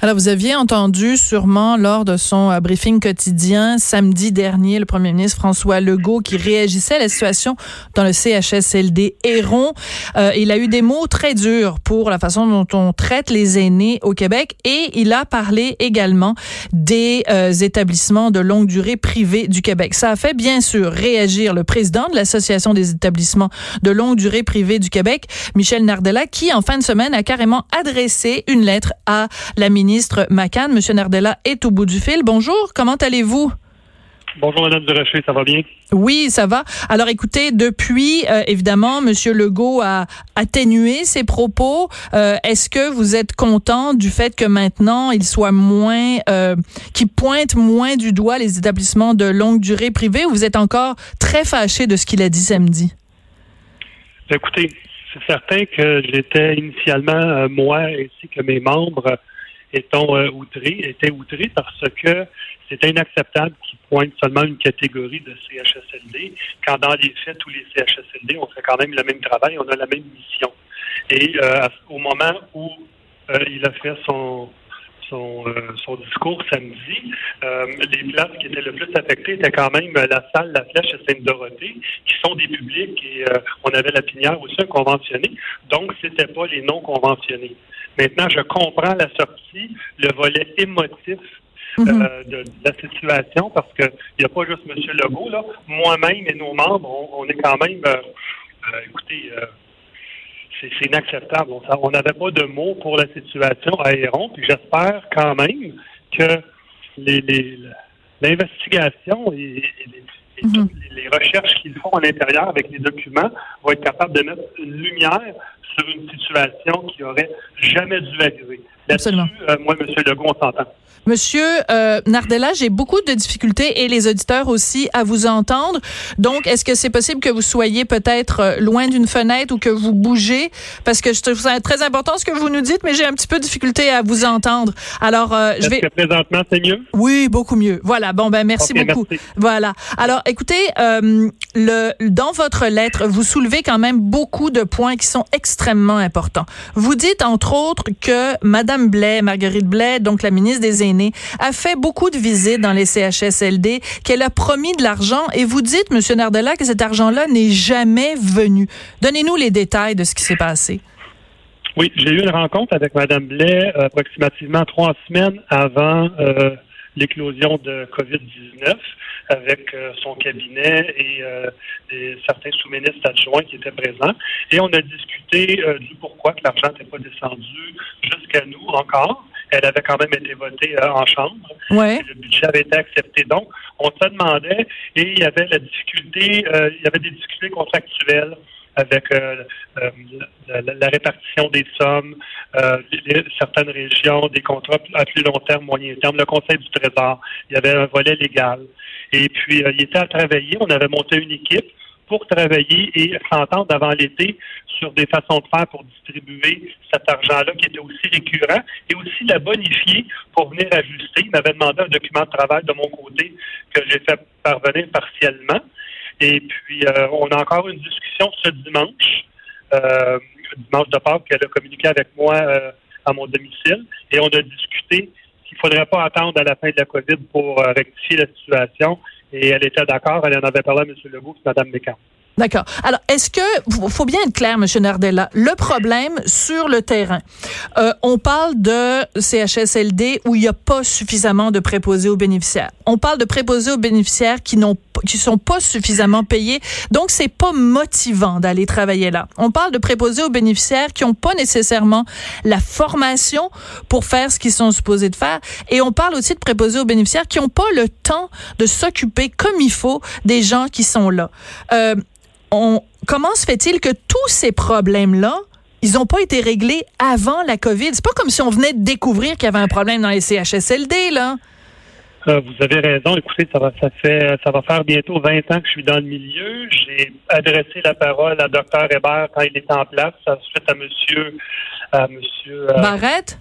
Alors, vous aviez entendu sûrement lors de son euh, briefing quotidien samedi dernier le premier ministre François Legault qui réagissait à la situation dans le CHSLD Héron. Euh, il a eu des mots très durs pour la façon dont on traite les aînés au Québec et il a parlé également des euh, établissements de longue durée privés du Québec. Ça a fait bien sûr réagir le président de l'Association des établissements de longue durée privés du Québec, Michel Nardella, qui en fin de semaine a carrément adressé une lettre à la ministre ministre Macan. Monsieur Nardella est au bout du fil. Bonjour, comment allez-vous? Bonjour, Madame Durocher, ça va bien? Oui, ça va. Alors, écoutez, depuis, euh, évidemment, Monsieur Legault a atténué ses propos. Euh, est-ce que vous êtes content du fait que maintenant, il soit moins, euh, qu'il pointe moins du doigt les établissements de longue durée privés ou vous êtes encore très fâché de ce qu'il a dit samedi? Écoutez, c'est certain que j'étais initialement, moi ainsi que mes membres, étant euh, outrés, étaient outrés parce que c'est inacceptable qu'ils pointent seulement une catégorie de CHSLD, quand dans les faits, tous les CHSLD, on fait quand même le même travail, on a la même mission. Et euh, au moment où euh, il a fait son, son, son discours samedi, les places qui étaient le plus affectées étaient quand même la salle La Flèche et Sainte-Dorothée, qui sont des publics et on avait la pinière aussi un conventionné. Donc, c'était pas les non conventionnés. Maintenant, je comprends la sortie, le volet émotif mhm. euh, de, la situation parce qu'il n'y a pas juste M. Legault. Là. Moi-même et nos membres, on, est quand même, euh, euh, écoutez, c'est inacceptable. On n'avait pas de mots pour la situation à Héron, puis j'espère quand même que l'investigation et, mhm. les, recherches qu'ils font à l'intérieur avec les documents vont être capables de mettre une lumière sur une situation qui aurait jamais dû arriver. Absolument. Euh, moi, M. Legault, on s'entend. Monsieur euh, Nardella, j'ai beaucoup de difficultés et les auditeurs aussi à vous entendre. Donc, est-ce que c'est possible que vous soyez peut-être euh, loin d'une fenêtre ou que vous bougez? Parce que je trouve ça très important ce que vous nous dites, mais j'ai un petit peu de difficulté à vous entendre. Alors, euh, je vais. Que présentement, c'est mieux? Oui, beaucoup mieux. Voilà. Bon, ben, merci beaucoup. Voilà. Alors, écoutez, euh, le, dans votre lettre, vous soulevez quand même beaucoup de points qui sont extrêmement importants. Vous dites, entre autres, que Madame Blais, Marguerite Blais, donc la ministre des Aînés, a fait beaucoup de visites dans les CHSLD, qu'elle a promis de l'argent et vous dites, Monsieur Nardella, que cet argent-là n'est jamais venu. Donnez-nous les détails de ce qui s'est passé. Oui, j'ai eu une rencontre avec Madame Blais euh, approximativement trois semaines avant euh, l'éclosion de COVID-19 avec euh, son cabinet et, certains sous-ministres adjoints qui étaient présents. Et on a discuté du pourquoi que l'argent n'était pas descendu jusqu'à nous encore elle avait quand même été votée euh, en chambre. Le budget avait été accepté. Donc, on se demandait, et il y avait la difficulté, euh, il y avait des difficultés contractuelles avec euh, la, répartition des sommes, certaines régions, des contrats à plus long terme, moyen terme, le Conseil du Trésor, il y avait un volet légal. Et puis, il était à travailler, on avait monté une équipe pour travailler et s'entendre avant l'été sur des façons de faire pour distribuer cet argent-là qui était aussi récurrent et aussi la bonifier pour venir ajuster. Il m'avait demandé un document de travail de mon côté que j'ai fait parvenir partiellement. Et puis, euh, on a encore une discussion ce dimanche, euh, dimanche de Pâques, qu'elle a communiqué avec moi euh, à mon domicile. Et on a discuté qu'il ne faudrait pas attendre à la fin de la COVID pour rectifier la situation. Et elle était d'accord. Elle en avait parlé à M. Legault et Mme Descamps. D'accord. Alors, est-ce que, faut bien être clair, M. Nardella, le problème sur le terrain, on parle de CHSLD où il n'y a pas suffisamment de préposés aux bénéficiaires. On parle de préposés aux bénéficiaires qui n'ont qui sont pas suffisamment payés. Donc, c'est pas motivant d'aller travailler là. On parle de préposés aux bénéficiaires qui n'ont pas nécessairement la formation pour faire ce qu'ils sont supposés de faire. Et on parle aussi de préposés aux bénéficiaires qui n'ont pas le temps de s'occuper comme il faut des gens qui sont là. Euh, comment se fait-il que tous ces problèmes-là ils n'ont pas été réglés avant la COVID? C'est pas comme si on venait de découvrir qu'il y avait un problème dans les CHSLD, là. Euh, vous avez raison. Écoutez, ça va, ça fait, ça va faire bientôt 20 ans que je suis dans le milieu. J'ai adressé la parole à Dr Hébert quand il était en place, ensuite à Monsieur, à Monsieur euh, Barrette?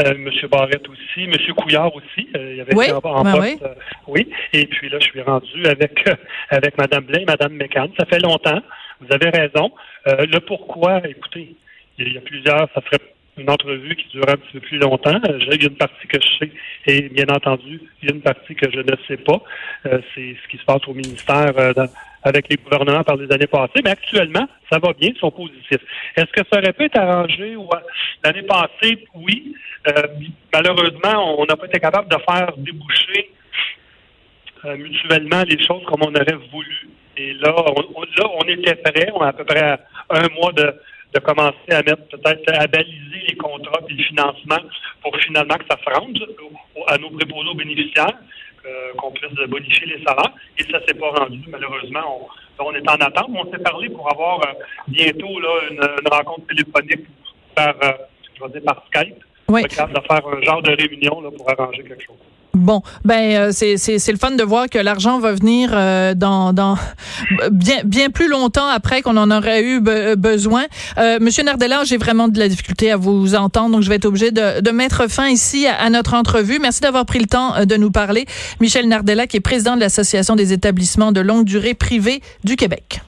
Euh, Monsieur Barrette aussi, Monsieur Couillard aussi. il y avait oui, en, ben poste, oui. oui. Et puis là, je suis rendu avec avec Madame Blais, Madame McCann. Ça fait longtemps. Vous avez raison. le pourquoi, écoutez, il y a plusieurs. Ça ferait une entrevue qui dure un petit peu plus longtemps. Euh, a une partie que je sais et bien entendu, il y a une partie que je ne sais pas. Euh, c'est ce qui se passe au ministère euh, avec les gouvernements par les années passées. Mais actuellement, ça va bien, ils sont positifs. Est-ce que ça aurait pu être arrangé? L'année passée, oui. malheureusement, on n'a pas été capable de faire déboucher mutuellement les choses comme on aurait voulu. Et là, on, là, on était prêt. On a à peu près un mois de, de commencer à mettre peut-être à baliser les contrats et le financement pour finalement que ça se rende à nos préposés aux bénéficiaires, euh, qu'on puisse bonifier les salaires. Et ça s'est pas rendu, malheureusement. On, est en attente. On s'est parlé pour avoir euh, bientôt là, une, rencontre téléphonique par, euh, je vais dire par Skype. Oui. de faire un genre de réunion là, pour arranger quelque chose. Bon, ben euh, c'est c'est le fun de voir que l'argent va venir euh, dans dans bien bien plus longtemps après qu'on en aurait eu besoin. Euh, Monsieur Nardella, j'ai vraiment de la difficulté à vous entendre, donc je vais être obligé de, de mettre fin ici à, notre entrevue. Merci d'avoir pris le temps de nous parler, Michel Nardella, qui est président de l'association des établissements de longue durée privés du Québec.